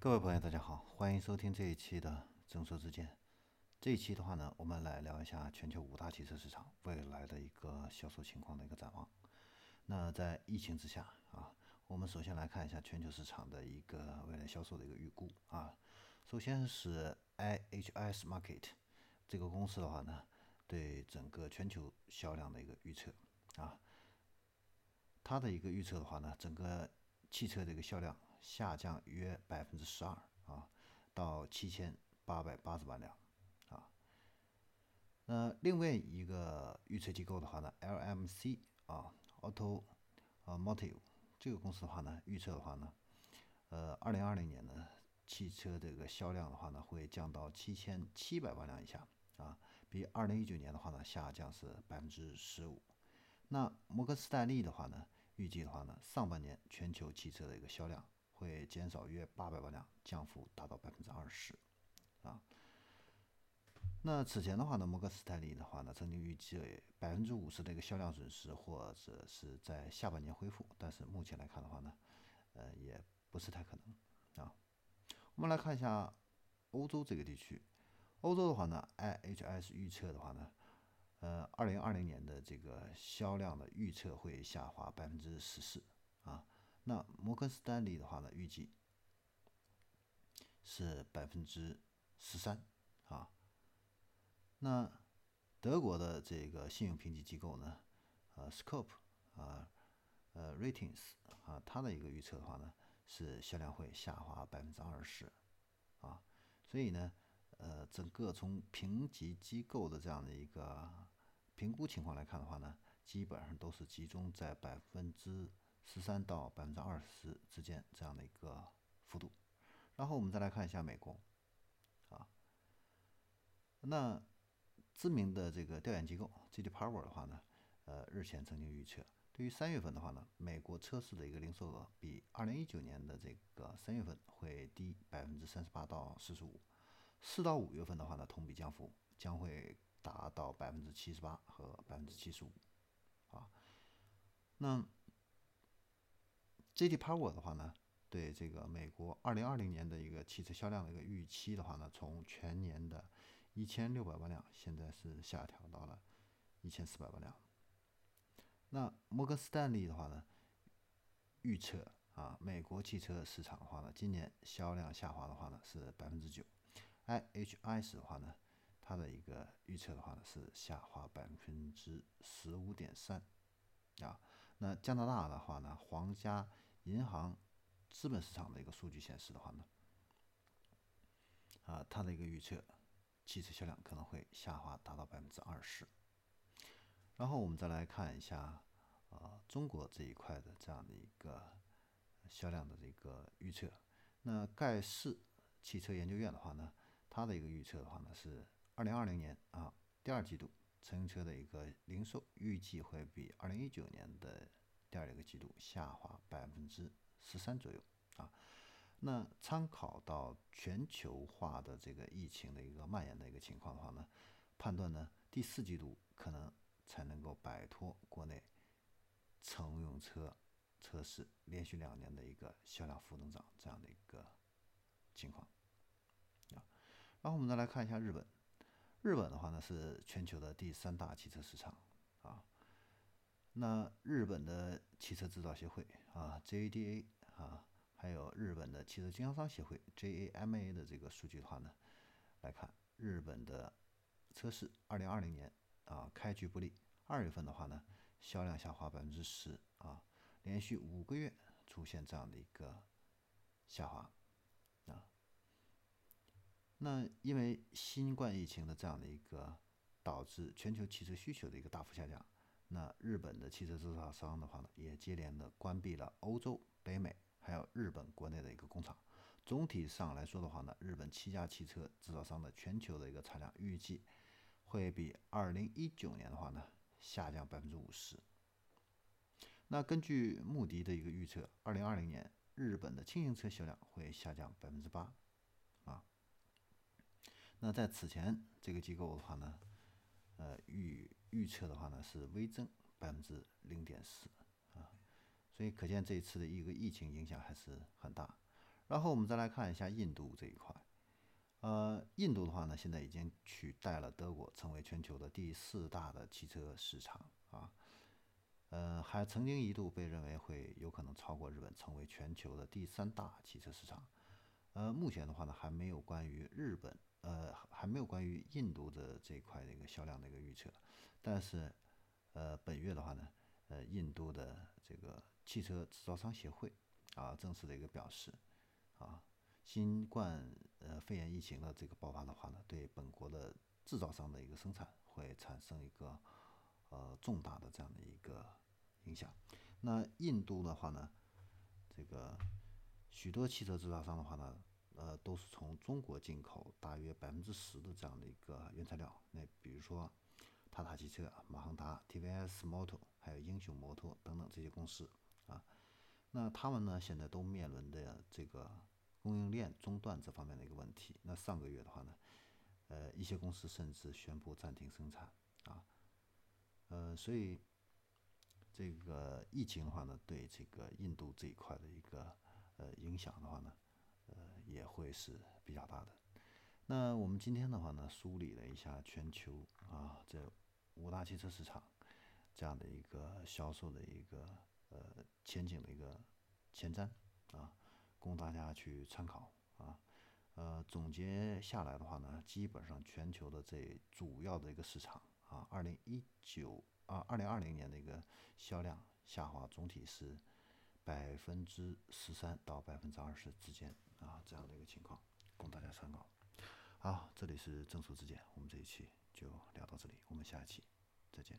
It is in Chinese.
各位朋友，大家好，欢迎收听这一期的正说之见。这一期的话呢，我们来聊一下全球五大汽车市场未来的一个销售情况的一个展望。那在疫情之下啊，我们首先来看一下全球市场的一个未来销售的一个预估啊。首先是 IHS Market 这个公司的话呢，对整个全球销量的一个预测啊，它的一个预测的话呢，整个汽车的一个销量。下降约百分之十二啊，到七千八百八十万辆啊。那另外一个预测机构的话呢，LMC 啊，Auto 啊，Motive 这个公司的话呢，预测的话呢，呃，二零二零年呢，汽车这个销量的话呢，会降到七千七百万辆以下啊，比二零一九年的话呢，下降是百分之十五。那摩根斯坦利的话呢，预计的话呢，上半年全球汽车的一个销量。会减少约八百万辆，降幅达到百分之二十，啊。那此前的话呢，摩根斯坦利的话呢，曾经预计百分之五十的一个销量损失，或者是在下半年恢复，但是目前来看的话呢，呃，也不是太可能，啊。我们来看一下欧洲这个地区，欧洲的话呢，IHS 预测的话呢，呃，二零二零年的这个销量的预测会下滑百分之十四，啊。那摩根斯丹利的话呢，预计是百分之十三啊。那德国的这个信用评级机构呢，呃，Scope 啊，呃，Ratings 啊，它的一个预测的话呢，是销量会下滑百分之二十啊。所以呢，呃，整个从评级机构的这样的一个评估情况来看的话呢，基本上都是集中在百分之。十三到百分之二十之间这样的一个幅度，然后我们再来看一下美国，啊，那知名的这个调研机构 GDPower 的话呢，呃，日前曾经预测，对于三月份的话呢，美国车市的一个零售额比二零一九年的这个三月份会低百分之三十八到四十五，四到五月份的话呢，同比降幅将会达到百分之七十八和百分之七十五，啊，那。J.D. Power 的话呢，对这个美国二零二零年的一个汽车销量的一个预期的话呢，从全年的一千六百万辆，现在是下调到了一千四百万辆。那摩根斯坦利的话呢，预测啊，美国汽车市场的话呢，今年销量下滑的话呢是百分之九。IHS 的话呢，它的一个预测的话呢是下滑百分之十五点三啊。那加拿大的话呢，皇家银行资本市场的一个数据显示的话呢，啊，它的一个预测，汽车销量可能会下滑达到百分之二十。然后我们再来看一下，啊，中国这一块的这样的一个销量的这个预测。那盖世汽车研究院的话呢，它的一个预测的话呢是二零二零年啊第二季度乘用车的一个零售预计会比二零一九年的第二个季度下滑百分之十三左右啊，那参考到全球化的这个疫情的一个蔓延的一个情况的话呢，判断呢第四季度可能才能够摆脱国内乘用车车市连续两年的一个销量负增长这样的一个情况啊。然后我们再来看一下日本，日本的话呢是全球的第三大汽车市场。那日本的汽车制造协会啊，JADA 啊，还有日本的汽车经销商协会 JAMA 的这个数据的话呢，来看日本的车市，二零二零年啊开局不利，二月份的话呢销量下滑百分之十啊，连续五个月出现这样的一个下滑啊。那因为新冠疫情的这样的一个导致全球汽车需求的一个大幅下降。那日本的汽车制造商的话呢，也接连的关闭了欧洲、北美还有日本国内的一个工厂。总体上来说的话呢，日本七家汽车制造商的全球的一个产量预计会比二零一九年的话呢下降百分之五十。那根据穆迪的一个预测，二零二零年日本的轻型车销量会下降百分之八啊。那在此前这个机构的话呢。呃，预预测的话呢是微增百分之零点四啊，所以可见这一次的一个疫情影响还是很大。然后我们再来看一下印度这一块。呃，印度的话呢，现在已经取代了德国，成为全球的第四大的汽车市场啊。呃，还曾经一度被认为会有可能超过日本，成为全球的第三大汽车市场。呃，目前的话呢，还没有关于日本，呃，还没有关于印度的这一块的一个销量的一个预测。但是，呃，本月的话呢，呃，印度的这个汽车制造商协会啊，正式的一个表示，啊，新冠呃肺炎疫情的这个爆发的话呢，对本国的制造商的一个生产会产生一个呃重大的这样的一个影响。那印度的话呢，这个许多汽车制造商的话呢。呃，都是从中国进口大约百分之十的这样的一个原材料。那比如说，塔塔汽车、马航达、TVS Moto 还有英雄摩托等等这些公司啊，那他们呢现在都面临的这个供应链中断这方面的一个问题。那上个月的话呢，呃，一些公司甚至宣布暂停生产啊，呃，所以这个疫情的话呢，对这个印度这一块的一个呃影响的话呢。也会是比较大的。那我们今天的话呢，梳理了一下全球啊这五大汽车市场这样的一个销售的一个呃前景的一个前瞻啊，供大家去参考啊。呃，总结下来的话呢，基本上全球的这主要的一个市场啊，二零一九啊二零二零年的一个销量下滑，总体是百分之十三到百分之二十之间。啊，这样的一个情况供大家参考。好，这里是正书之见，我们这一期就聊到这里，我们下一期再见。